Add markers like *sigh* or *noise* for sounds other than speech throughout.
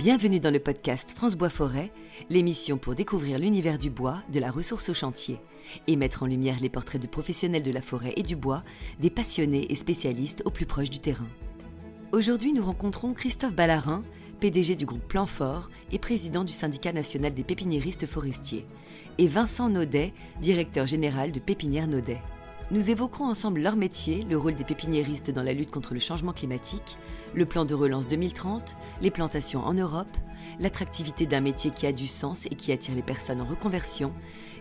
Bienvenue dans le podcast France Bois Forêt, l'émission pour découvrir l'univers du bois, de la ressource au chantier, et mettre en lumière les portraits de professionnels de la forêt et du bois, des passionnés et spécialistes au plus proche du terrain. Aujourd'hui, nous rencontrons Christophe Ballarin, PDG du groupe Plan Fort et président du syndicat national des pépiniéristes forestiers, et Vincent Naudet, directeur général de Pépinière Naudet. Nous évoquerons ensemble leur métier, le rôle des pépiniéristes dans la lutte contre le changement climatique, le plan de relance 2030, les plantations en Europe, l'attractivité d'un métier qui a du sens et qui attire les personnes en reconversion,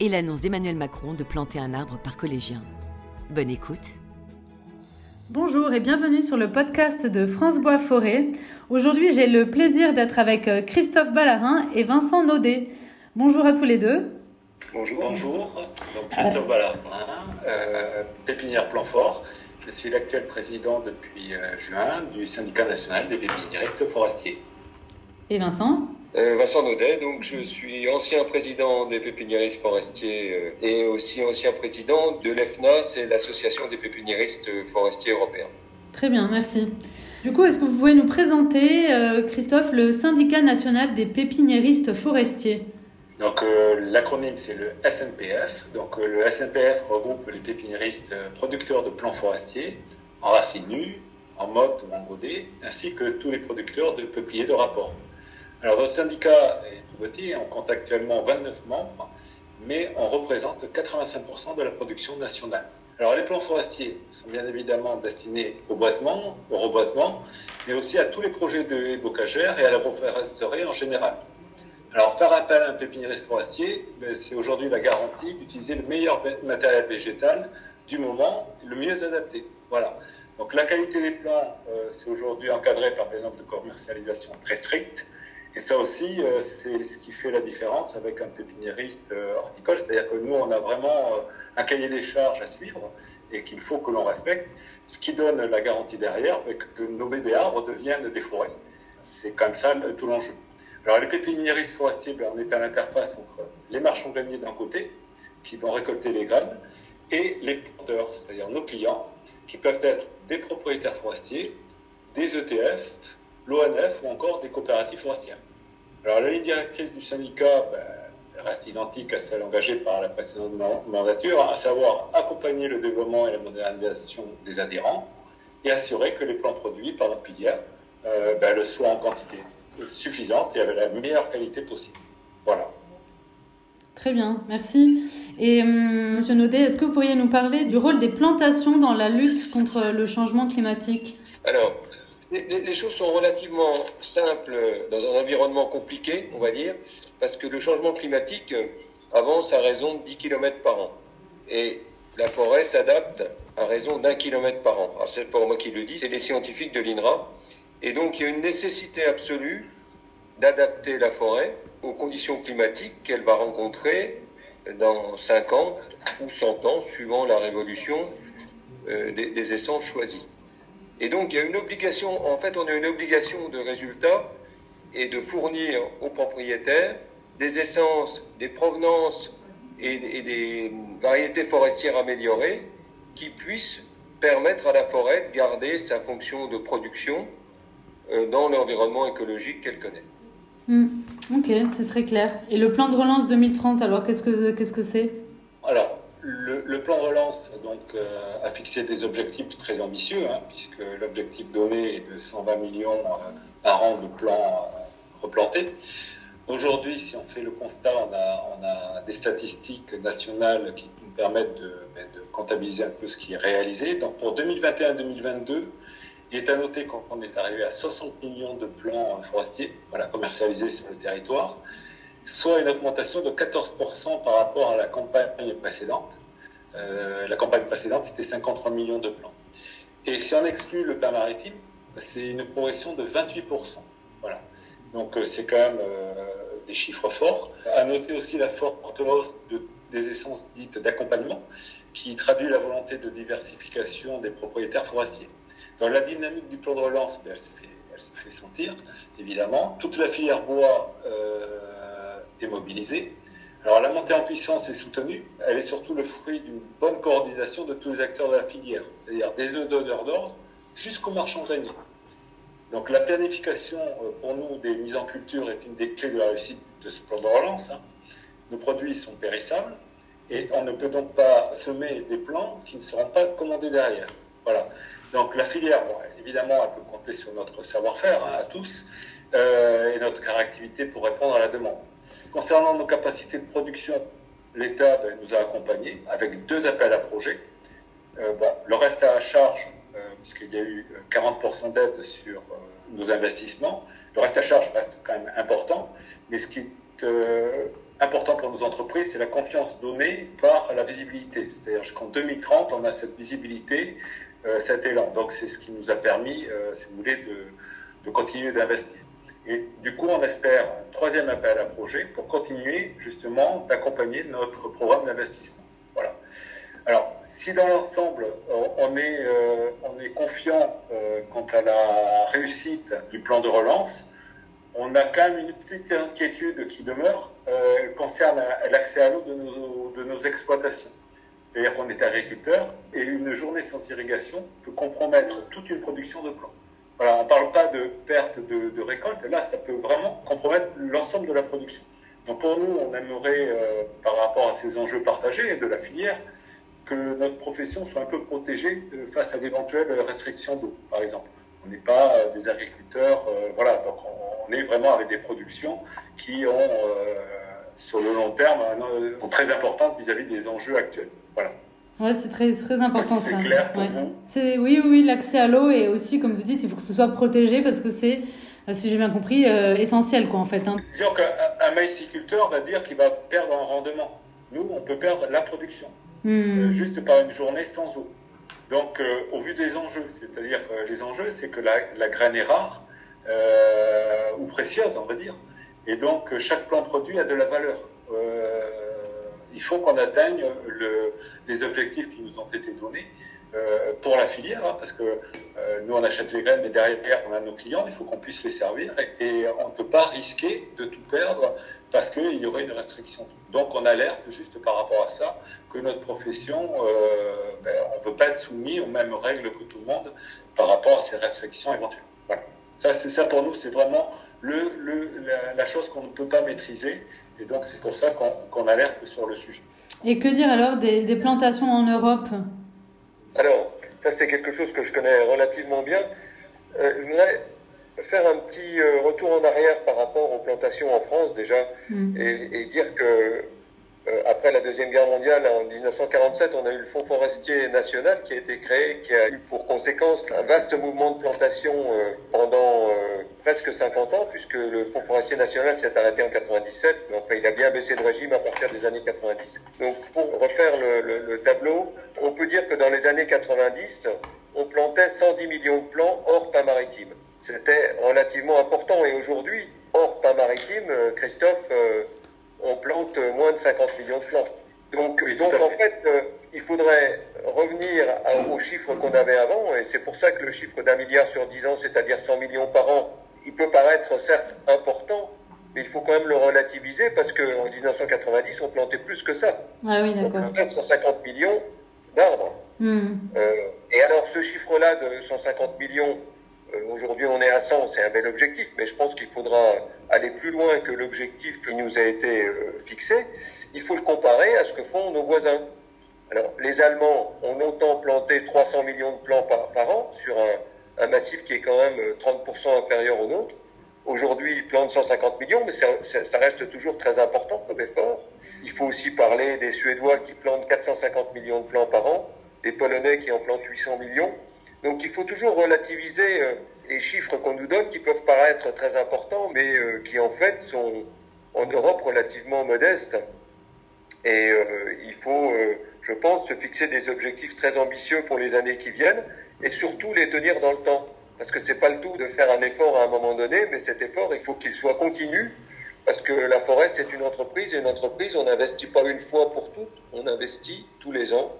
et l'annonce d'Emmanuel Macron de planter un arbre par collégien. Bonne écoute. Bonjour et bienvenue sur le podcast de France Bois Forêt. Aujourd'hui, j'ai le plaisir d'être avec euh, Christophe Ballarin et Vincent Naudet. Bonjour à tous les deux. Bonjour. Bonjour. Donc Christophe Ballarin, euh, pépinière Plan Fort. Je suis l'actuel président depuis euh, juin du syndicat national des pépiniéristes forestiers. Et Vincent? Euh, Vincent Naudet, donc je suis ancien président des pépiniéristes forestiers euh, et aussi ancien président de l'EFNA, c'est l'association des pépiniéristes forestiers européens. Très bien, merci. Du coup, est-ce que vous pouvez nous présenter, Christophe, le syndicat national des pépiniéristes forestiers? Donc euh, l'acronyme c'est le SNPF. Donc euh, le SNPF regroupe les pépiniéristes euh, producteurs de plants forestiers en racines nues, en motte ou en godet, ainsi que tous les producteurs de peupliers de rapport. Alors notre syndicat est tout on compte actuellement 29 membres, mais on représente 85% de la production nationale. Alors les plants forestiers sont bien évidemment destinés au boisement, au reboisement, mais aussi à tous les projets de bocagères et à la foresterie en général. Alors, faire appel à un pépiniériste forestier, ben, c'est aujourd'hui la garantie d'utiliser le meilleur matériel végétal du moment, le mieux adapté. Voilà. Donc, la qualité des plants, euh, c'est aujourd'hui encadré par des normes de commercialisation très strictes. Et ça aussi, euh, c'est ce qui fait la différence avec un pépiniériste euh, horticole. C'est-à-dire que nous, on a vraiment un cahier des charges à suivre et qu'il faut que l'on respecte. Ce qui donne la garantie derrière ben, que nos bébés arbres deviennent des forêts. C'est comme ça tout l'enjeu. Alors, les pépiniéristes forestiers, ben, on est à l'interface entre les marchands greniers d'un côté, qui vont récolter les graines, et les planteurs, c'est-à-dire nos clients, qui peuvent être des propriétaires forestiers, des ETF, l'ONF ou encore des coopératives forestières. Alors, la ligne directrice du syndicat ben, reste identique à celle engagée par la précédente mandature, à savoir accompagner le développement et la modernisation des adhérents et assurer que les plants produits par la filière euh, ben, le soient en quantité suffisante et avec la meilleure qualité possible. Voilà. Très bien, merci. Et hum, Monsieur Naudet, est-ce que vous pourriez nous parler du rôle des plantations dans la lutte contre le changement climatique? Alors, les, choses sont relativement simples dans un environnement compliqué, on va dire, parce que le changement climatique avance à raison de 10 km par an. Et la forêt s'adapte à raison d'un kilomètre par an. Alors, c'est pas moi qui le dis, c'est les scientifiques de l'INRA et donc il y a une nécessité absolue d'adapter la forêt aux conditions climatiques qu'elle va rencontrer dans 50 ou 100 ans, suivant la révolution euh, des, essences choisies. Et donc il y a une obligation, en fait on a une obligation de résultat et de fournir aux propriétaires des essences, des provenances et, des variétés forestières améliorées qui puissent permettre à la forêt de garder sa fonction de production dans l'environnement écologique qu'elle connaît. Hmm. Ok, c'est très clair. Et le plan de relance 2030, alors qu'est-ce que qu'est-ce que c'est? Alors, le, plan de relance donc, euh, a fixé des objectifs très ambitieux, hein, puisque l'objectif donné est de 120 millions euh, par an de plants replantés. Aujourd'hui, si on fait le constat, on a, on a, des statistiques nationales qui nous permettent de, ben, de comptabiliser un peu ce qui est réalisé. Donc pour 2021-2022, il est à noter qu'on est arrivé à 60 millions de plants forestiers commercialisés sur le territoire, soit une augmentation de 14% par rapport à la campagne précédente. Euh, la campagne précédente, c'était 53 millions de plants. Et si on exclut le plan maritime, c'est une progression de 28%. Voilà. Donc euh, c'est quand même euh, des chiffres forts. À noter aussi la forte hausse de, des essences dites d'accompagnement, qui traduit la volonté de diversification des propriétaires forestiers. Dans la dynamique du plan de relance, ben, elle, se fait, sentir, évidemment. Toute la filière bois euh, est mobilisée. Alors la montée en puissance est soutenue. Elle est surtout le fruit d'une bonne coordination de tous les acteurs de la filière, c'est-à-dire des donneurs d'ordre jusqu'aux marchands greniers. Donc la planification euh, pour nous des mises en culture est une des clés de la réussite de ce plan de relance. Hein. Nos produits sont périssables et on ne peut donc pas semer des plants qui ne seront pas commandés derrière. Voilà. Donc la filière, évidemment, elle peut compter sur notre savoir-faire hein, à tous euh, et notre caractérité pour répondre à la demande. Concernant nos capacités de production, l'État ben, nous a accompagnés avec deux appels à projets. Euh, bon, le reste à charge, euh, puisqu'il y a eu 40% d'aide sur nos investissements, le reste à charge reste quand même important, mais ce qui est important pour nos entreprises, c'est la confiance donnée par la visibilité. C'est-à-dire qu'en 2030, on a cette visibilité, cet élan. Donc c'est ce qui nous a permis, si vous voulez, de, continuer d'investir. Et du coup, on espère un troisième appel à projet pour continuer justement d'accompagner notre programme d'investissement. Voilà. Alors, si dans l'ensemble, on est, euh, est confiant euh, quant à la réussite du plan de relance, on a quand même une petite inquiétude qui demeure euh, concerne l'accès à l'eau de nos exploitations. C'est-à-dire qu'on est agriculteur et une journée sans irrigation peut compromettre toute une production de plants. Voilà, on ne parle pas de perte de, récolte, là ça peut vraiment compromettre l'ensemble de la production. Donc pour nous, on aimerait, euh, par rapport à ces enjeux partagés de la filière, que notre profession soit un peu protégée euh, face à d'éventuelles restrictions d'eau, par exemple. On n'est pas euh, des agriculteurs, voilà, donc on, est vraiment avec des productions qui ont, sur le long terme, sont très importantes vis-à-vis des enjeux actuels. Voilà. Ouais, c'est très, très important ça. C'est clair pour vous c'est, Oui, oui, l'accès à l'eau et aussi, comme vous dites, il faut que ce soit protégé parce que c'est, euh, si j'ai bien compris, euh, essentiel quoi en fait. Hein. Disons qu'un maïsiculteur va dire qu'il va perdre en rendement. Nous, on peut perdre la production hmm. euh, juste par une journée sans eau. Donc, au vu des enjeux, c'est-à-dire les enjeux, c'est que la, la, graine est rare ou précieuse, on va dire, et donc chaque plant produit a de la valeur il faut qu'on atteigne le, les objectifs qui nous ont été donnés euh, pour la filière, hein, parce que euh, nous on achète les graines, mais derrière on a nos clients, il faut qu'on puisse les servir et, on ne peut pas risquer de tout perdre parce qu'il y aurait une restriction. Donc on alerte juste par rapport à ça que notre profession, euh, ben, on ne veut pas être soumis aux mêmes règles que tout le monde par rapport à ces restrictions éventuelles. Voilà. Ça, c'est ça pour nous, c'est vraiment la, chose qu'on ne peut pas maîtriser et donc, c'est pour ça qu'on alerte sur le sujet. Et que dire alors des, plantations en Europe? Alors, ça, c'est quelque chose que je connais relativement bien. Euh, je voudrais faire un petit euh, retour en arrière par rapport aux plantations en France déjà hmm. et, et, dire que euh, après la Deuxième Guerre mondiale, en 1947, on a eu le Fonds forestier national qui a été créé, qui a eu pour conséquence un vaste mouvement de plantation euh, pendant presque 50 ans, puisque le Fonds forestier national s'est arrêté en 97, mais enfin il a bien baissé de régime à partir des années 90. Donc pour refaire le, le tableau, on peut dire que dans les années 90, on plantait 110 millions de plants hors pas maritime. C'était relativement important et aujourd'hui, hors pas maritime, Christophe on plante moins de 50 millions de plants. Donc, donc en fait, euh, il faudrait revenir aux chiffres qu'on avait avant, et c'est pour ça que le chiffre d'un milliard sur 10 ans, c'est-à-dire 100 millions par an, il peut paraître certes important, mais il faut quand même le relativiser parce qu'en 1990, on plantait plus que ça. Ah oui, on plantait 150 millions d'arbres. Hmm. Euh, et alors, ce chiffre-là de 150 millions, euh, aujourd'hui, on est à 100, c'est un bel objectif, mais je pense qu'il faudra aller plus loin que l'objectif qui nous a été euh, fixé. Il faut le comparer à ce que font nos voisins. Alors, les Allemands ont longtemps planté 300 millions de plants par, an sur un, massif qui est quand même 30% euh, inférieur au nôtre. Aujourd'hui, ils plantent 150 millions, mais ça, reste toujours très important comme effort. Il faut aussi parler des Suédois qui plantent 450 millions de plants par an, des Polonais qui en plantent 800 millions. Donc il faut toujours relativiser euh, les chiffres qu'on nous donne qui peuvent paraître très importants, mais euh, qui en fait sont en Europe relativement modestes. Et il faut, je pense, se fixer des objectifs très ambitieux pour les années qui viennent et surtout les tenir dans le temps. Parce que c'est pas le tout de faire un effort à un moment donné, mais cet effort, il faut qu'il soit continu. Parce que la forêt, c'est une entreprise, et une entreprise, on n'investit pas une fois pour toutes, on investit tous les ans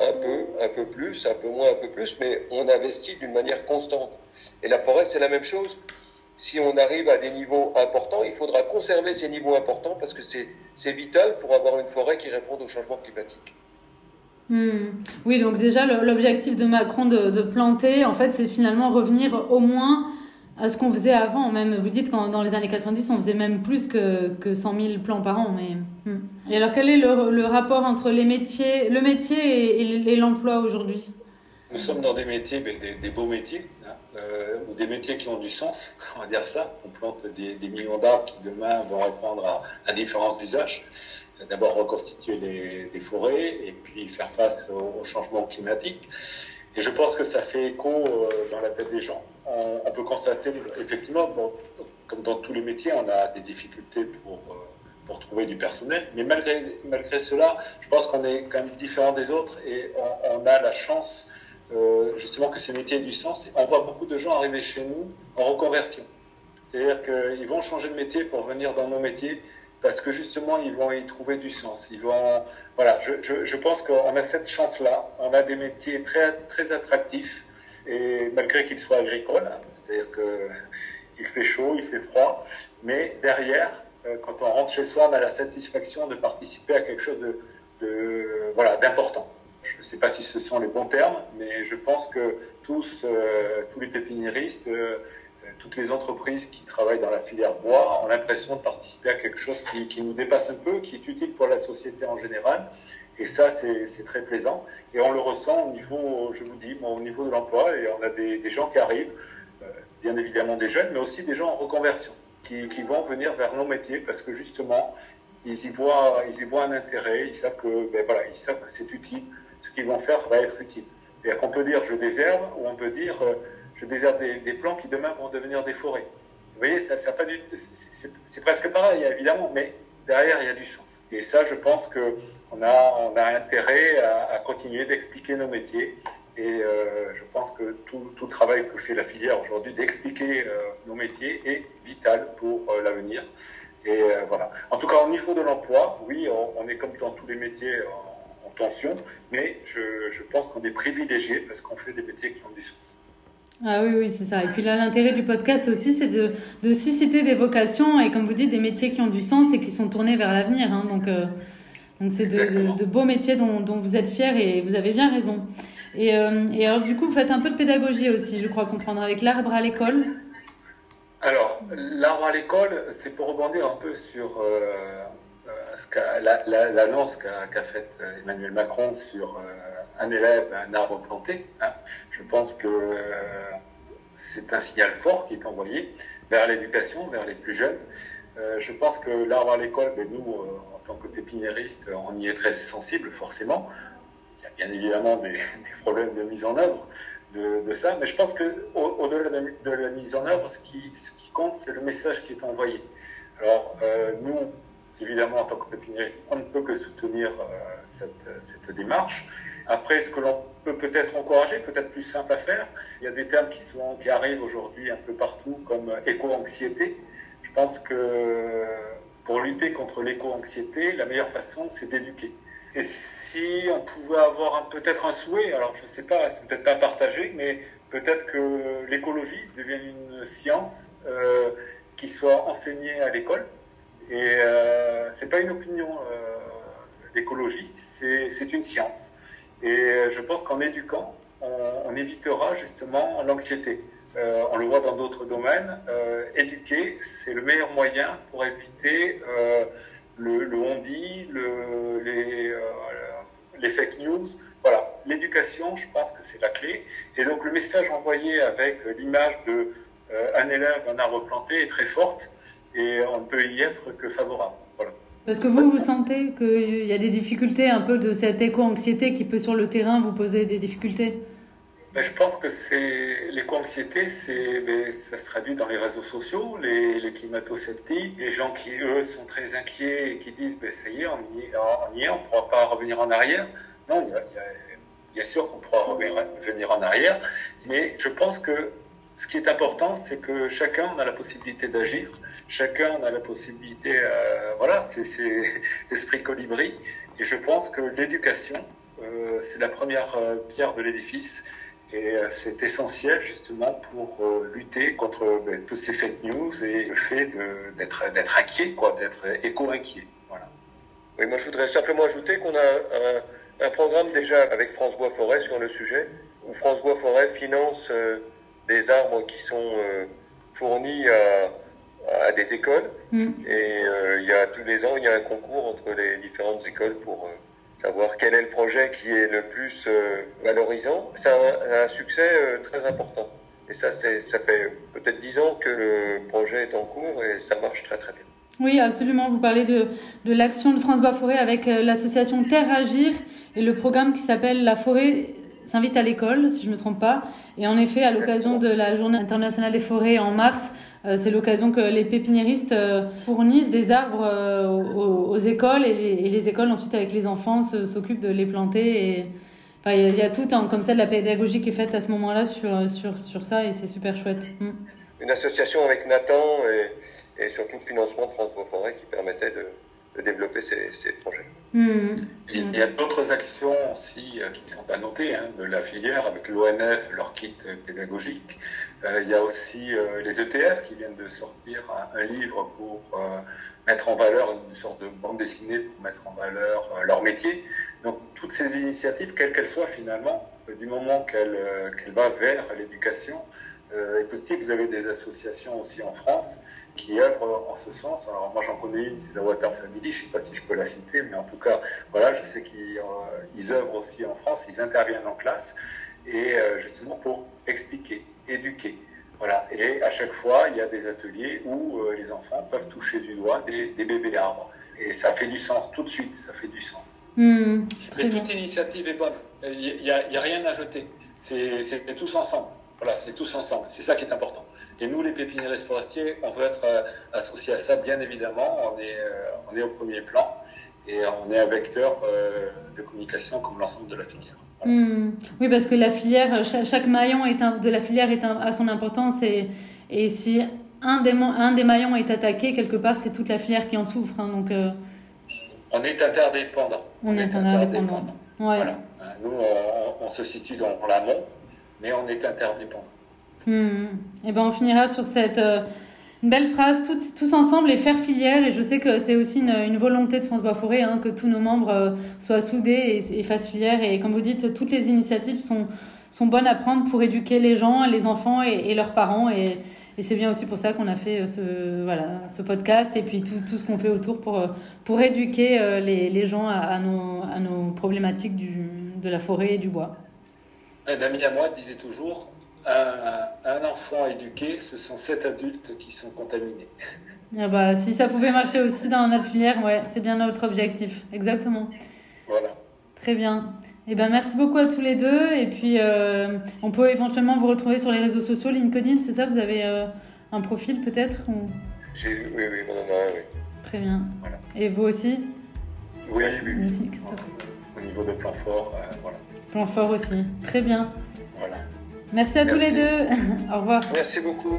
un peu, un peu plus, un peu moins, un peu plus, mais on investit d'une manière constante. Et la forêt, c'est la même chose. Si on arrive à des niveaux importants, il faudra conserver ces niveaux importants parce que c'est vital pour avoir une forêt qui réponde au changement climatique. Hmm. Oui, donc déjà, l'objectif de Macron de, planter, en fait, c'est finalement revenir au moins à ce qu'on faisait avant. Même, vous dites qu'en dans les années 90, on faisait même plus que, que 100 000 plants par an. Mais, hmm. Et alors, quel est le, rapport entre les métiers, le métier et, et l'emploi aujourd'hui? Nous sommes dans des métiers, des, des beaux métiers, hein, euh, ou des métiers qui ont du sens, *laughs* on va dire ça. On plante des, des millions d'arbres qui demain vont répondre à, à différents usages. D'abord reconstituer les, forêts et puis faire face au, au changement climatique. Et je pense que ça fait écho euh, dans la tête des gens. On, peut constater, effectivement, comme dans tous les métiers, on a des difficultés pour, euh, pour trouver du personnel. Mais malgré, malgré cela, je pense qu'on est quand même différent des autres et on, on a la chance, euh, justement, que ces métiers aient du sens. On voit beaucoup de gens arriver chez nous en reconversion. C'est-à-dire qu'ils vont changer de métier pour venir dans nos métiers parce que justement, ils vont y trouver du sens. Ils vont, voilà, je, pense qu'on a cette chance-là. On a des métiers très, très attractifs, et malgré qu'ils soient agricoles, c'est-à-dire qu'il fait chaud, il fait froid, mais derrière, euh, quand on rentre chez soi, on a la satisfaction de participer à quelque chose de voilà, d'important. Je ne sais pas si ce sont les bons termes, mais je pense que tous, euh, tous les pépiniéristes, euh, toutes les entreprises qui travaillent dans la filière bois ont l'impression de participer à quelque chose qui, nous dépasse un peu, qui est utile pour la société en général. Et ça, c'est très plaisant. Et on le ressent au niveau, je vous dis, bon, au niveau de l'emploi. Et on a des, gens qui arrivent, euh, bien évidemment des jeunes, mais aussi des gens en reconversion, qui, qui, vont venir vers nos métiers parce que justement, ils y voient, ils y voient un intérêt. Ils savent que, ben voilà, ils savent que c'est utile. Ce qu'ils vont faire va être utile. C'est-à-dire qu'on peut dire je désherbe ou on peut dire euh, je désherbe des, des, plants qui demain vont devenir des forêts. Vous voyez, c'est presque pareil, évidemment, mais derrière, il y a du sens. Et ça, je pense que on a, on a intérêt à, continuer d'expliquer nos métiers. Et euh, je pense que tout, travail que fait la filière aujourd'hui d'expliquer euh, nos métiers est vital pour euh, l'avenir. Et voilà. En tout cas, au niveau de l'emploi, oui, on, est comme dans tous les métiers en, en tension, mais je pense qu'on est privilégié parce qu'on fait des métiers qui ont du sens. Ah oui, oui, c'est ça. Et puis là, l'intérêt du podcast aussi, c'est de, de, susciter des vocations et, comme vous dites, des métiers qui ont du sens et qui sont tournés vers l'avenir. Hein. Donc, euh, donc c'est de, de, de, beaux métiers dont, dont, vous êtes fiers et vous avez bien raison. Et, euh, et, alors, du coup, vous faites un peu de pédagogie aussi, je crois comprendre, avec l'arbre à l'école. Alors, l'arbre à l'école, c'est pour rebondir un peu sur euh, l'annonce la, qu'a qu faite Emmanuel Macron sur un élève, un arbre planté. Hein. Je pense que euh, c'est un signal fort qui est envoyé vers l'éducation, vers les plus jeunes. Euh, je pense que l'arbre à l'école, nous, euh, en tant que pépiniéristes, on y est très sensible, forcément. Il y a bien évidemment des, *laughs* problèmes de mise en œuvre de, ça, mais je pense qu'au-delà au de, de, la mise en œuvre, ce qui, compte, c'est le message qui est envoyé. Alors, euh, nous, évidemment, en tant que pépiniéristes, on ne peut que soutenir euh, cette, cette démarche. Après, ce que l'on peut peut-être encourager, peut-être plus simple à faire, il y a des termes qui, arrivent aujourd'hui un peu partout, comme éco-anxiété. Je pense que pour lutter contre l'éco-anxiété, la meilleure façon, c'est d'éduquer. Et si on pouvait avoir peut-être un souhait, alors je ne sais pas, c'est peut-être pas partagé, mais peut-être que l'écologie devienne une science euh, qui soit enseignée à l'école. Et euh, c'est pas une opinion, euh, l'écologie, c'est une science. Et je pense qu'en éduquant, on, on, évitera justement l'anxiété. Euh, on le voit dans d'autres domaines. Euh, éduquer, c'est le meilleur moyen pour éviter euh, le, le on-dit, le, les, euh, les, fake news. Voilà, l'éducation, je pense que c'est la clé. Et donc le message envoyé avec l'image de euh, un élève, un arbre planté est très forte et on ne peut y être que favorable. Voilà. Parce que vous, vous sentez qu'il y a des difficultés un peu de cette éco-anxiété qui peut sur le terrain vous poser des difficultés? Ben, Je pense que c'est l'éco-anxiété, ben, ça se traduit dans les réseaux sociaux, les, les climato-sceptiques, les gens qui, eux, sont très inquiets et qui disent ben, ça y est, on y est, on ne pourra pas revenir en arrière. Non, il y a, il y a, bien sûr qu'on pourra revenir en arrière, mais je pense que ce qui est important, c'est que chacun a la possibilité d'agir chacun a la possibilité, euh, voilà, c'est *laughs* l'esprit colibri. Et je pense que l'éducation, euh, c'est la première euh, pierre de l'édifice. Et c'est essentiel justement pour lutter contre ben, tous ces fake news et le fait d'être inquiet, d'être éco-inquiet. Voilà. Oui, moi je voudrais simplement ajouter qu'on a un, un, programme déjà avec France Bois Forêt sur le sujet, où France Bois Forêt finance des arbres qui sont fournis à, des écoles. Mm. Et il y a tous les ans, il y a un concours entre les différentes écoles pour savoir quel est le projet qui est le plus valorisant. C'est un, un, succès très important. Et ça, ça fait peut-être dix ans que le projet est en cours et ça marche très très bien. Oui, absolument. Vous parlez de, de l'action de France Bois-Forêt avec euh, l'association Terre Agir et le programme qui s'appelle La forêt s'invite à l'école, si je ne me trompe pas. Et en effet, à l'occasion de la Journée internationale des forêts en mars, euh, c'est l'occasion que les pépiniéristes euh, fournissent des arbres aux, écoles et les, écoles ensuite avec les enfants s'occupent de les planter. Et il y, a tout comme ça de la pédagogie qui est faite à ce moment-là sur, sur, sur ça et c'est super chouette. Mm. Une association avec Nathan et et surtout le financement de France Bois Forêt qui permettait de, développer ces, projets. Hmm. Il y a d'autres actions aussi euh, qui ne sont pas notées hein, de la filière avec l'ONF, leur kit pédagogique. Euh, il y a aussi euh, les ETF qui viennent de sortir un, livre pour mettre en valeur une sorte de bande dessinée pour mettre en valeur leur métier. Donc toutes ces initiatives, quelles qu'elles soient finalement, du moment qu'elles qu vont vers l'éducation, est positive. Vous avez des associations aussi en France qui œuvrent en ce sens. Alors moi j'en connais une, c'est la Water Family, je ne sais pas si je peux la citer, mais en tout cas, voilà, je sais qu'ils euh, œuvrent aussi en France, ils interviennent en classe, et euh, justement pour expliquer, éduquer. Voilà. Et à chaque fois, il y a des ateliers où euh, les enfants peuvent toucher du doigt des, bébés arbres. Et ça fait du sens, tout de suite, ça fait du sens. Mmh, et toute initiative est bonne. Il n'y a, a, rien à jeter. C'est tous ensemble. Voilà, c'est tous ensemble. C'est ça qui est important. Et nous, les pépiniéristes forestiers, on veut être euh, associés à ça, bien évidemment. On est, euh, on est au premier plan et on est un vecteur euh, de communication comme l'ensemble de la filière. Hmm. Oui, parce que la filière, chaque, maillon est de la filière est a son importance et, et si un des, un des maillons est attaqué, quelque part, c'est toute la filière qui en souffre. Hein, donc, On est interdépendant. On, est, interdépendant. Voilà. Nous, on, on, se situe dans l'amont, mais on est interdépendant. Et hmm. eh ben on finira sur cette euh, belle phrase, tous ensemble et faire filière. Et je sais que c'est aussi une, volonté de France Bois Forêt hein, que tous nos membres euh, soient soudés et, fassent filière. Et comme vous dites, toutes les initiatives sont, sont bonnes à prendre pour éduquer les gens, les enfants et, leurs parents. Et, c'est bien aussi pour ça qu'on a fait euh, ce, voilà, ce podcast et puis tout, tout ce qu'on fait autour pour, pour éduquer les, les gens à, nos, à nos problématiques du, de la forêt et du bois. Un ami à moi disait toujours un, enfant éduqué, ce sont sept adultes qui sont contaminés. Ah bah, si ça pouvait marcher aussi dans notre filière, ouais, c'est bien notre objectif, exactement. Voilà. Très bien. Eh ben, merci beaucoup à tous les deux. Et puis, euh, on peut éventuellement vous retrouver sur les réseaux sociaux, LinkedIn, c'est ça Vous avez euh, un profil peut-être ou... Oui, oui, on en a oui. Très bien. Et vous aussi? Oui, oui, oui. Au niveau de plan fort, euh, voilà. Plan fort aussi. Très bien. Voilà. Merci à tous les deux. *laughs* Au revoir. Merci beaucoup.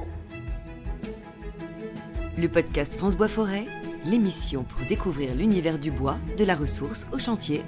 Le podcast France Bois Forêt, l'émission pour découvrir l'univers du bois, de la ressource au chantier.